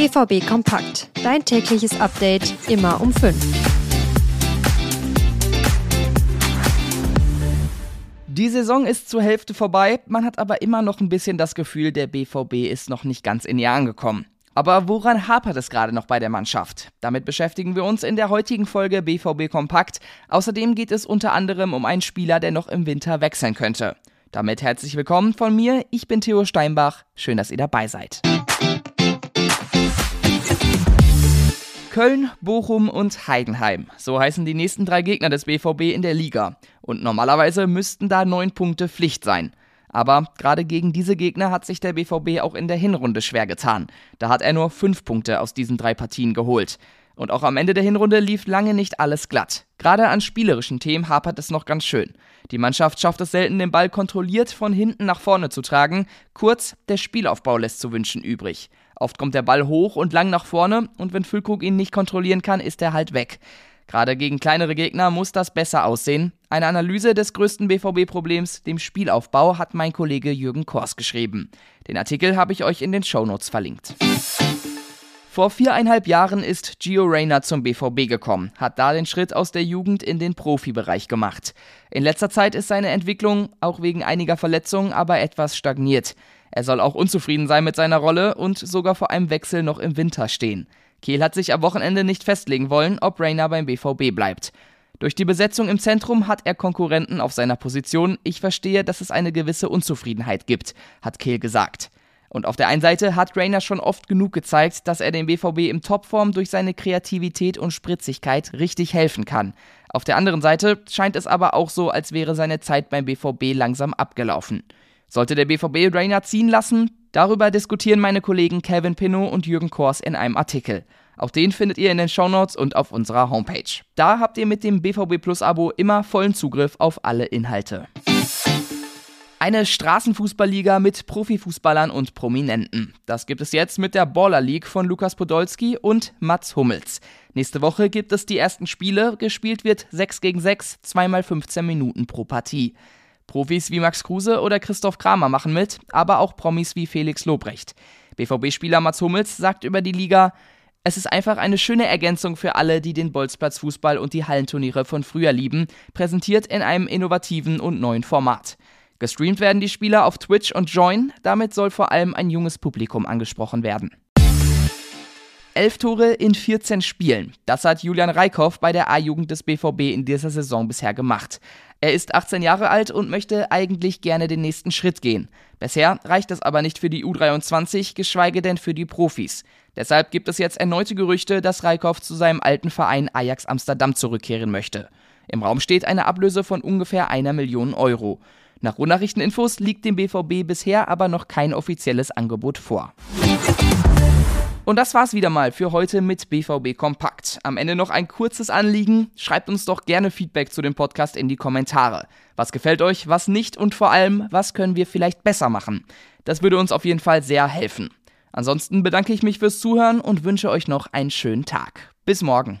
BVB Kompakt. Dein tägliches Update immer um 5. Die Saison ist zur Hälfte vorbei, man hat aber immer noch ein bisschen das Gefühl, der BVB ist noch nicht ganz in ihr angekommen. Aber woran hapert es gerade noch bei der Mannschaft? Damit beschäftigen wir uns in der heutigen Folge BVB Kompakt. Außerdem geht es unter anderem um einen Spieler, der noch im Winter wechseln könnte. Damit herzlich willkommen von mir, ich bin Theo Steinbach. Schön, dass ihr dabei seid. Köln, Bochum und Heidenheim. So heißen die nächsten drei Gegner des BVB in der Liga. Und normalerweise müssten da neun Punkte Pflicht sein. Aber gerade gegen diese Gegner hat sich der BVB auch in der Hinrunde schwer getan. Da hat er nur fünf Punkte aus diesen drei Partien geholt. Und auch am Ende der Hinrunde lief lange nicht alles glatt. Gerade an spielerischen Themen hapert es noch ganz schön. Die Mannschaft schafft es selten, den Ball kontrolliert von hinten nach vorne zu tragen. Kurz, der Spielaufbau lässt zu wünschen übrig. Oft kommt der Ball hoch und lang nach vorne und wenn Füllkrug ihn nicht kontrollieren kann, ist er halt weg. Gerade gegen kleinere Gegner muss das besser aussehen. Eine Analyse des größten BVB-Problems, dem Spielaufbau, hat mein Kollege Jürgen Kors geschrieben. Den Artikel habe ich euch in den Shownotes verlinkt. Vor viereinhalb Jahren ist Gio Reyna zum BVB gekommen, hat da den Schritt aus der Jugend in den Profibereich gemacht. In letzter Zeit ist seine Entwicklung, auch wegen einiger Verletzungen, aber etwas stagniert. Er soll auch unzufrieden sein mit seiner Rolle und sogar vor einem Wechsel noch im Winter stehen. Kehl hat sich am Wochenende nicht festlegen wollen, ob Rainer beim BVB bleibt. Durch die Besetzung im Zentrum hat er Konkurrenten auf seiner Position. Ich verstehe, dass es eine gewisse Unzufriedenheit gibt, hat Kehl gesagt. Und auf der einen Seite hat Rainer schon oft genug gezeigt, dass er dem BVB im Topform durch seine Kreativität und Spritzigkeit richtig helfen kann. Auf der anderen Seite scheint es aber auch so, als wäre seine Zeit beim BVB langsam abgelaufen. Sollte der BVB Rainer ziehen lassen? Darüber diskutieren meine Kollegen Kevin Pinot und Jürgen Kors in einem Artikel. Auch den findet ihr in den Shownotes und auf unserer Homepage. Da habt ihr mit dem BVB Plus Abo immer vollen Zugriff auf alle Inhalte. Eine Straßenfußballliga mit Profifußballern und Prominenten. Das gibt es jetzt mit der Baller League von Lukas Podolski und Mats Hummels. Nächste Woche gibt es die ersten Spiele. Gespielt wird 6 gegen 6, zweimal 15 Minuten pro Partie. Profis wie Max Kruse oder Christoph Kramer machen mit, aber auch Promis wie Felix Lobrecht. BVB-Spieler Mats Hummels sagt über die Liga, es ist einfach eine schöne Ergänzung für alle, die den Bolzplatzfußball und die Hallenturniere von früher lieben, präsentiert in einem innovativen und neuen Format. Gestreamt werden die Spieler auf Twitch und Join, damit soll vor allem ein junges Publikum angesprochen werden. Elf Tore in 14 Spielen. Das hat Julian Reikhoff bei der A-Jugend des BVB in dieser Saison bisher gemacht. Er ist 18 Jahre alt und möchte eigentlich gerne den nächsten Schritt gehen. Bisher reicht es aber nicht für die U23, geschweige denn für die Profis. Deshalb gibt es jetzt erneute Gerüchte, dass Reikhoff zu seinem alten Verein Ajax Amsterdam zurückkehren möchte. Im Raum steht eine Ablöse von ungefähr einer Million Euro. Nach Ruhrnachrichteninfos liegt dem BVB bisher aber noch kein offizielles Angebot vor. Und das war's wieder mal für heute mit BVB Kompakt. Am Ende noch ein kurzes Anliegen. Schreibt uns doch gerne Feedback zu dem Podcast in die Kommentare. Was gefällt euch, was nicht und vor allem, was können wir vielleicht besser machen? Das würde uns auf jeden Fall sehr helfen. Ansonsten bedanke ich mich fürs Zuhören und wünsche euch noch einen schönen Tag. Bis morgen.